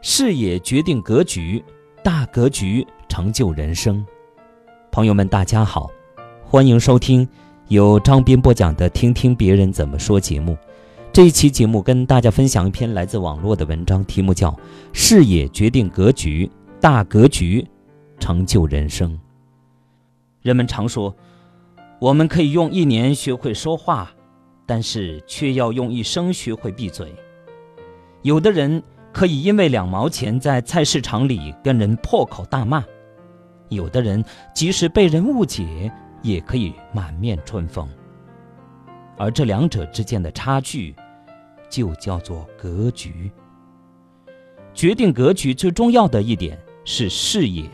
视野决定格局，大格局成就人生。朋友们，大家好，欢迎收听由张斌播讲的《听听别人怎么说》节目。这一期节目跟大家分享一篇来自网络的文章，题目叫《视野决定格局，大格局成就人生》。人们常说，我们可以用一年学会说话，但是却要用一生学会闭嘴。有的人。可以因为两毛钱在菜市场里跟人破口大骂，有的人即使被人误解，也可以满面春风。而这两者之间的差距，就叫做格局。决定格局最重要的一点是视野。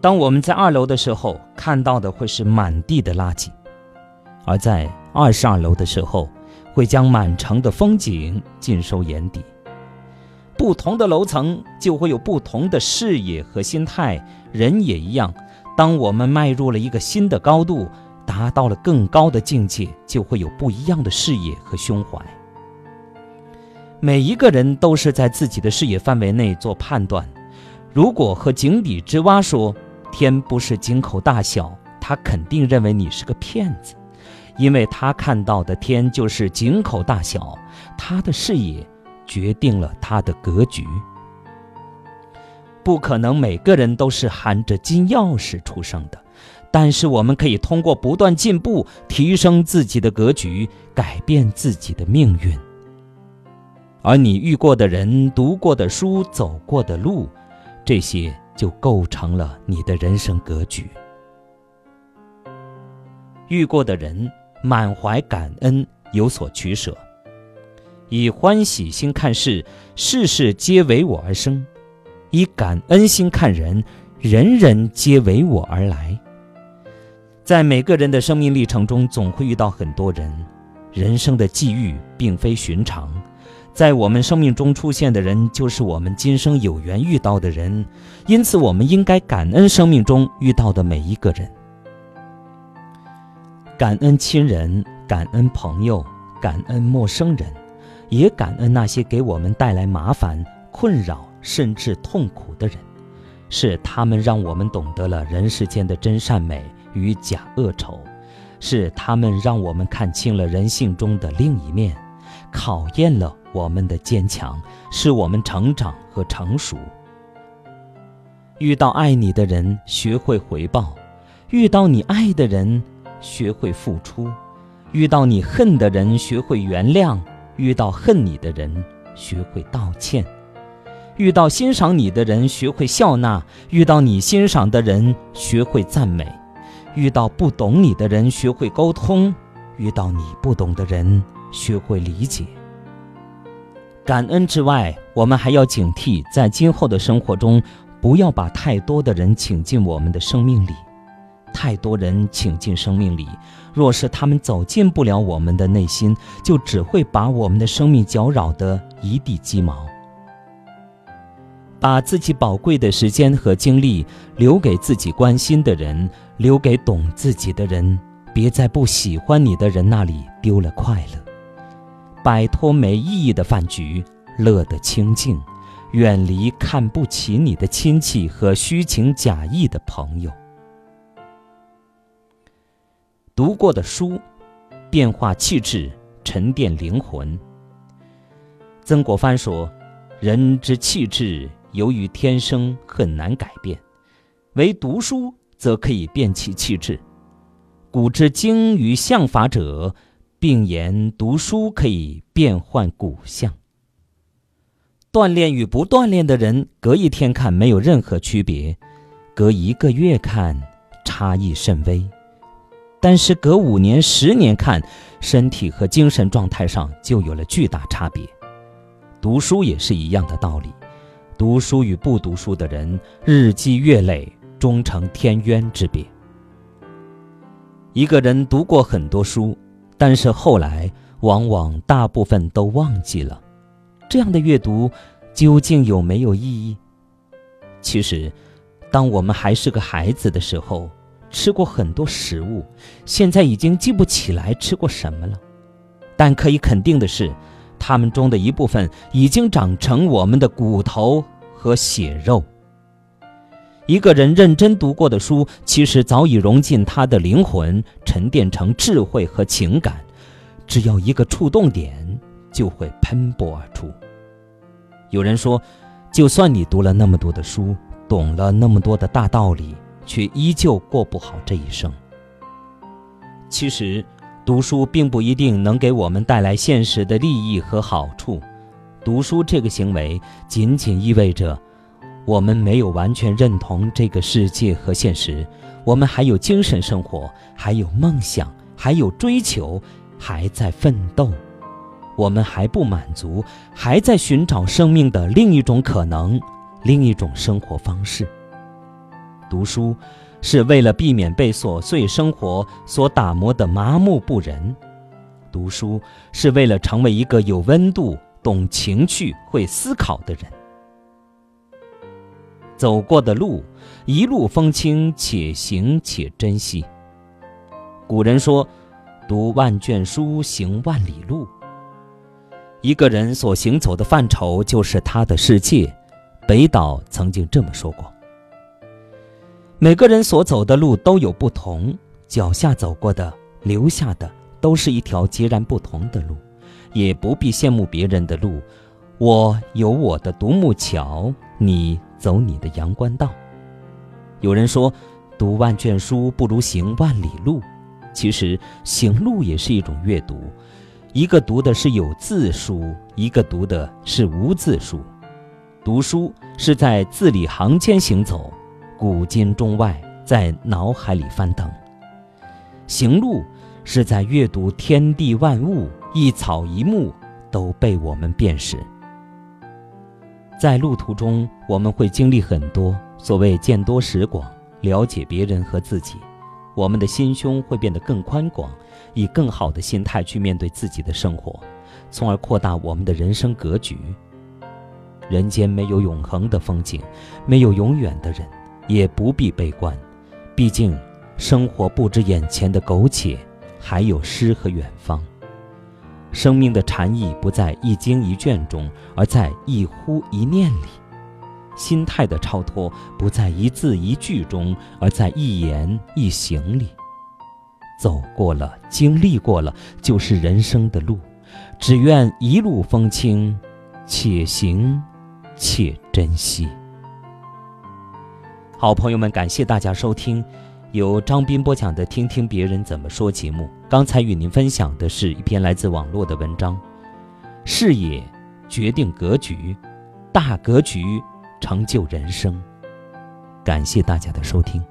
当我们在二楼的时候，看到的会是满地的垃圾；而在二十二楼的时候，会将满城的风景尽收眼底。不同的楼层就会有不同的视野和心态，人也一样。当我们迈入了一个新的高度，达到了更高的境界，就会有不一样的视野和胸怀。每一个人都是在自己的视野范围内做判断。如果和井底之蛙说天不是井口大小，他肯定认为你是个骗子，因为他看到的天就是井口大小，他的视野。决定了他的格局。不可能每个人都是含着金钥匙出生的，但是我们可以通过不断进步，提升自己的格局，改变自己的命运。而你遇过的人、读过的书、走过的路，这些就构成了你的人生格局。遇过的人，满怀感恩，有所取舍。以欢喜心看事，事事皆为我而生；以感恩心看人，人人皆为我而来。在每个人的生命历程中，总会遇到很多人。人生的际遇并非寻常，在我们生命中出现的人，就是我们今生有缘遇到的人。因此，我们应该感恩生命中遇到的每一个人，感恩亲人，感恩朋友，感恩陌生人。也感恩那些给我们带来麻烦、困扰甚至痛苦的人，是他们让我们懂得了人世间的真善美与假恶丑，是他们让我们看清了人性中的另一面，考验了我们的坚强，使我们成长和成熟。遇到爱你的人，学会回报；遇到你爱的人，学会付出；遇到你恨的人，学会原谅。遇到恨你的人，学会道歉；遇到欣赏你的人，学会笑纳；遇到你欣赏的人，学会赞美；遇到不懂你的人，学会沟通；遇到你不懂的人，学会理解。感恩之外，我们还要警惕，在今后的生活中，不要把太多的人请进我们的生命里。太多人请进生命里，若是他们走进不了我们的内心，就只会把我们的生命搅扰得一地鸡毛。把自己宝贵的时间和精力留给自己关心的人，留给懂自己的人，别在不喜欢你的人那里丢了快乐。摆脱没意义的饭局，乐得清静，远离看不起你的亲戚和虚情假意的朋友。读过的书，变化气质，沉淀灵魂。曾国藩说：“人之气质，由于天生很难改变，唯读书则可以变其气质。古之精于相法者，并言读书可以变换骨相。锻炼与不锻炼的人，隔一天看没有任何区别，隔一个月看差异甚微。”但是隔五年、十年看，身体和精神状态上就有了巨大差别。读书也是一样的道理，读书与不读书的人，日积月累，终成天渊之别。一个人读过很多书，但是后来往往大部分都忘记了，这样的阅读究竟有没有意义？其实，当我们还是个孩子的时候。吃过很多食物，现在已经记不起来吃过什么了。但可以肯定的是，他们中的一部分已经长成我们的骨头和血肉。一个人认真读过的书，其实早已融进他的灵魂，沉淀成智慧和情感。只要一个触动点，就会喷薄而出。有人说，就算你读了那么多的书，懂了那么多的大道理，却依旧过不好这一生。其实，读书并不一定能给我们带来现实的利益和好处。读书这个行为，仅仅意味着。我们没有完全认同这个世界和现实，我们还有精神生活，还有梦想，还有追求，还在奋斗。我们还不满足，还在寻找生命的另一种可能，另一种生活方式。读书是为了避免被琐碎生活所打磨的麻木不仁，读书是为了成为一个有温度、懂情趣、会思考的人。走过的路，一路风轻，且行且珍惜。古人说：“读万卷书，行万里路。”一个人所行走的范畴就是他的世界。北岛曾经这么说过：“每个人所走的路都有不同，脚下走过的、留下的，都是一条截然不同的路。也不必羡慕别人的路，我有我的独木桥，你。”走你的阳关道。有人说，读万卷书不如行万里路。其实，行路也是一种阅读。一个读的是有字书，一个读的是无字书。读书是在字里行间行走，古今中外在脑海里翻腾。行路是在阅读天地万物，一草一木都被我们辨识。在路途中，我们会经历很多。所谓见多识广，了解别人和自己，我们的心胸会变得更宽广，以更好的心态去面对自己的生活，从而扩大我们的人生格局。人间没有永恒的风景，没有永远的人，也不必悲观。毕竟，生活不止眼前的苟且，还有诗和远方。生命的禅意不在一经一卷中，而在一呼一念里；心态的超脱不在一字一句中，而在一言一行里。走过了，经历过了，就是人生的路。只愿一路风轻，且行且珍惜。好朋友们，感谢大家收听。由张斌播讲的《听听别人怎么说》节目，刚才与您分享的是一篇来自网络的文章。视野决定格局，大格局成就人生。感谢大家的收听。